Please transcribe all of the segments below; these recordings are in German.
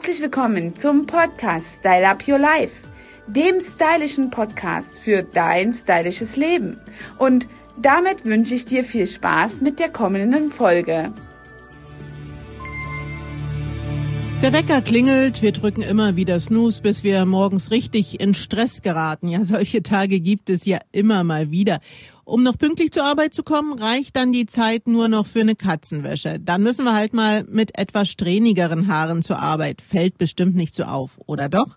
Herzlich willkommen zum Podcast Style Up Your Life, dem stylischen Podcast für dein stylisches Leben. Und damit wünsche ich dir viel Spaß mit der kommenden Folge. Der Wecker klingelt, wir drücken immer wieder Snooze, bis wir morgens richtig in Stress geraten. Ja, solche Tage gibt es ja immer mal wieder. Um noch pünktlich zur Arbeit zu kommen, reicht dann die Zeit nur noch für eine Katzenwäsche. Dann müssen wir halt mal mit etwas strähnigeren Haaren zur Arbeit. Fällt bestimmt nicht so auf, oder doch?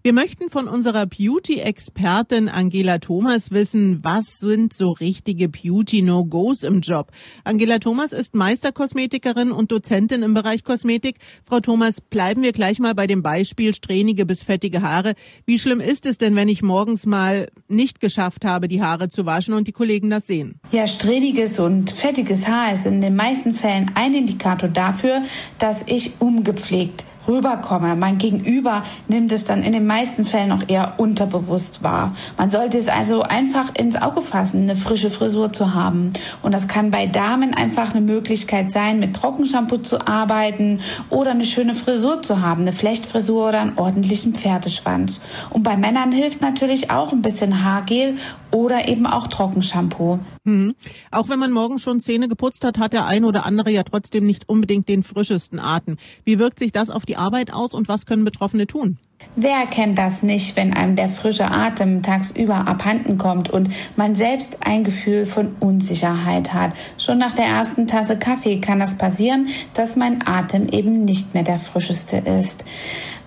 Wir möchten von unserer Beauty-Expertin Angela Thomas wissen, was sind so richtige Beauty-No-Gos im Job. Angela Thomas ist Meisterkosmetikerin und Dozentin im Bereich Kosmetik. Frau Thomas, bleiben wir gleich mal bei dem Beispiel strähnige bis fettige Haare. Wie schlimm ist es denn, wenn ich morgens mal nicht geschafft habe, die Haare zu waschen und die Kollegen das sehen? Ja, strähniges und fettiges Haar ist in den meisten Fällen ein Indikator dafür, dass ich umgepflegt rüberkomme. Mein Gegenüber nimmt es dann in den meisten Fällen auch eher unterbewusst wahr. Man sollte es also einfach ins Auge fassen, eine frische Frisur zu haben. Und das kann bei Damen einfach eine Möglichkeit sein, mit Trockenshampoo zu arbeiten oder eine schöne Frisur zu haben, eine Flechtfrisur oder einen ordentlichen Pferdeschwanz. Und bei Männern hilft natürlich auch ein bisschen Haargel oder eben auch Trockenshampoo. Mhm. Auch wenn man morgen schon Zähne geputzt hat, hat der eine oder andere ja trotzdem nicht unbedingt den frischesten Atem. Wie wirkt sich das auf die Arbeit aus und was können Betroffene tun? Wer kennt das nicht, wenn einem der frische Atem tagsüber abhanden kommt und man selbst ein Gefühl von Unsicherheit hat? Schon nach der ersten Tasse Kaffee kann das passieren, dass mein Atem eben nicht mehr der frischeste ist.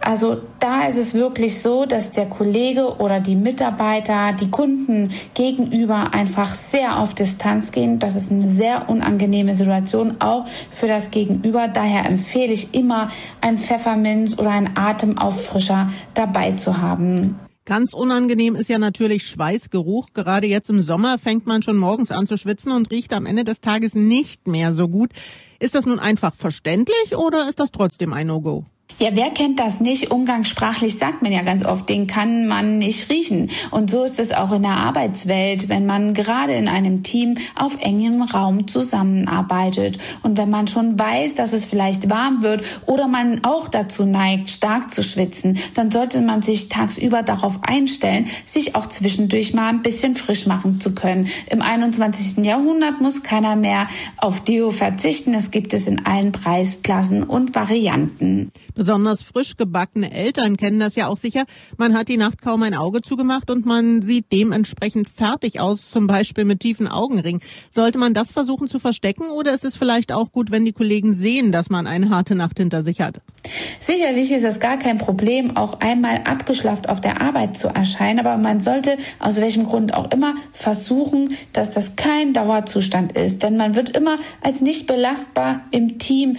Also da ist es wirklich so, dass der Kollege oder die Mitarbeiter, die Kunden gegenüber einfach sehr auf Distanz gehen. Das ist eine sehr unangenehme Situation auch für das Gegenüber. Daher empfehle ich immer ein Pfefferminz oder ein Atemauffrischer dabei zu haben. Ganz unangenehm ist ja natürlich Schweißgeruch. Gerade jetzt im Sommer fängt man schon morgens an zu schwitzen und riecht am Ende des Tages nicht mehr so gut. Ist das nun einfach verständlich oder ist das trotzdem ein No-Go? Ja, wer kennt das nicht? Umgangssprachlich sagt man ja ganz oft, den kann man nicht riechen. Und so ist es auch in der Arbeitswelt, wenn man gerade in einem Team auf engem Raum zusammenarbeitet. Und wenn man schon weiß, dass es vielleicht warm wird oder man auch dazu neigt, stark zu schwitzen, dann sollte man sich tagsüber darauf einstellen, sich auch zwischendurch mal ein bisschen frisch machen zu können. Im 21. Jahrhundert muss keiner mehr auf Deo verzichten. Es gibt es in allen Preisklassen und Varianten. Besonders frisch gebackene Eltern kennen das ja auch sicher. Man hat die Nacht kaum ein Auge zugemacht und man sieht dementsprechend fertig aus, zum Beispiel mit tiefen Augenringen. Sollte man das versuchen zu verstecken oder ist es vielleicht auch gut, wenn die Kollegen sehen, dass man eine harte Nacht hinter sich hat? Sicherlich ist es gar kein Problem, auch einmal abgeschlafft auf der Arbeit zu erscheinen, aber man sollte aus welchem Grund auch immer versuchen, dass das kein Dauerzustand ist, denn man wird immer als nicht belastbar im Team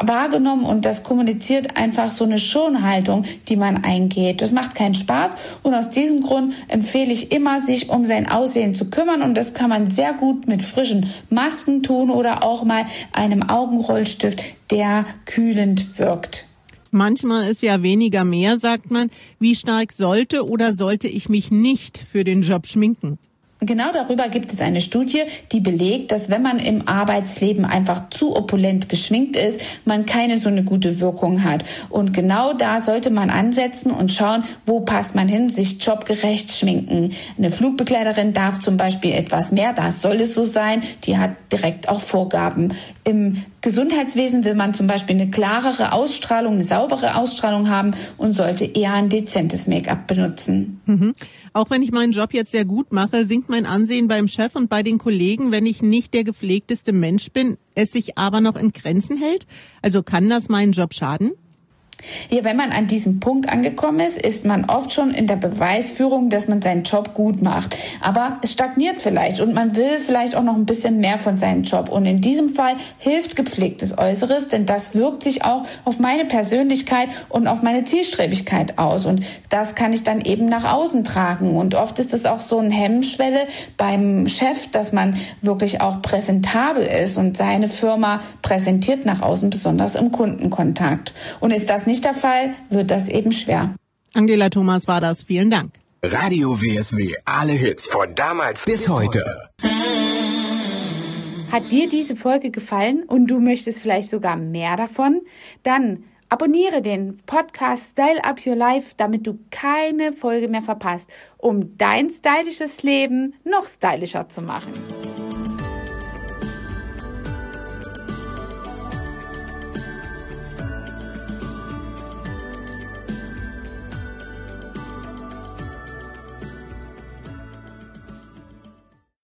wahrgenommen und das kommuniziert einfach so eine Schonhaltung, die man eingeht. Das macht keinen Spaß und aus diesem Grund empfehle ich immer, sich um sein Aussehen zu kümmern und das kann man sehr gut mit frischen Masken tun oder auch mal einem Augenrollstift, der kühlend wirkt. Manchmal ist ja weniger mehr, sagt man. Wie stark sollte oder sollte ich mich nicht für den Job schminken? Genau darüber gibt es eine Studie, die belegt, dass wenn man im Arbeitsleben einfach zu opulent geschminkt ist, man keine so eine gute Wirkung hat. Und genau da sollte man ansetzen und schauen, wo passt man hin, sich jobgerecht schminken. Eine Flugbegleiterin darf zum Beispiel etwas mehr, das soll es so sein, die hat direkt auch Vorgaben. Im Gesundheitswesen will man zum Beispiel eine klarere Ausstrahlung, eine saubere Ausstrahlung haben und sollte eher ein dezentes Make-up benutzen. Mhm. Auch wenn ich meinen Job jetzt sehr gut mache, sinkt mein Ansehen beim Chef und bei den Kollegen, wenn ich nicht der gepflegteste Mensch bin, es sich aber noch in Grenzen hält? Also kann das meinen Job schaden? Ja, wenn man an diesem Punkt angekommen ist, ist man oft schon in der Beweisführung, dass man seinen Job gut macht. Aber es stagniert vielleicht und man will vielleicht auch noch ein bisschen mehr von seinem Job. Und in diesem Fall hilft gepflegtes Äußeres, denn das wirkt sich auch auf meine Persönlichkeit und auf meine Zielstrebigkeit aus. Und das kann ich dann eben nach außen tragen. Und oft ist es auch so eine Hemmschwelle beim Chef, dass man wirklich auch präsentabel ist und seine Firma präsentiert nach außen, besonders im Kundenkontakt. Und ist das nicht nicht der Fall, wird das eben schwer. Angela Thomas war das. Vielen Dank. Radio WSW. Alle Hits von damals bis, bis heute. Hat dir diese Folge gefallen und du möchtest vielleicht sogar mehr davon? Dann Abonniere den Podcast Style Up Your Life, damit du keine Folge mehr verpasst, um dein stylisches Leben noch stylischer zu machen.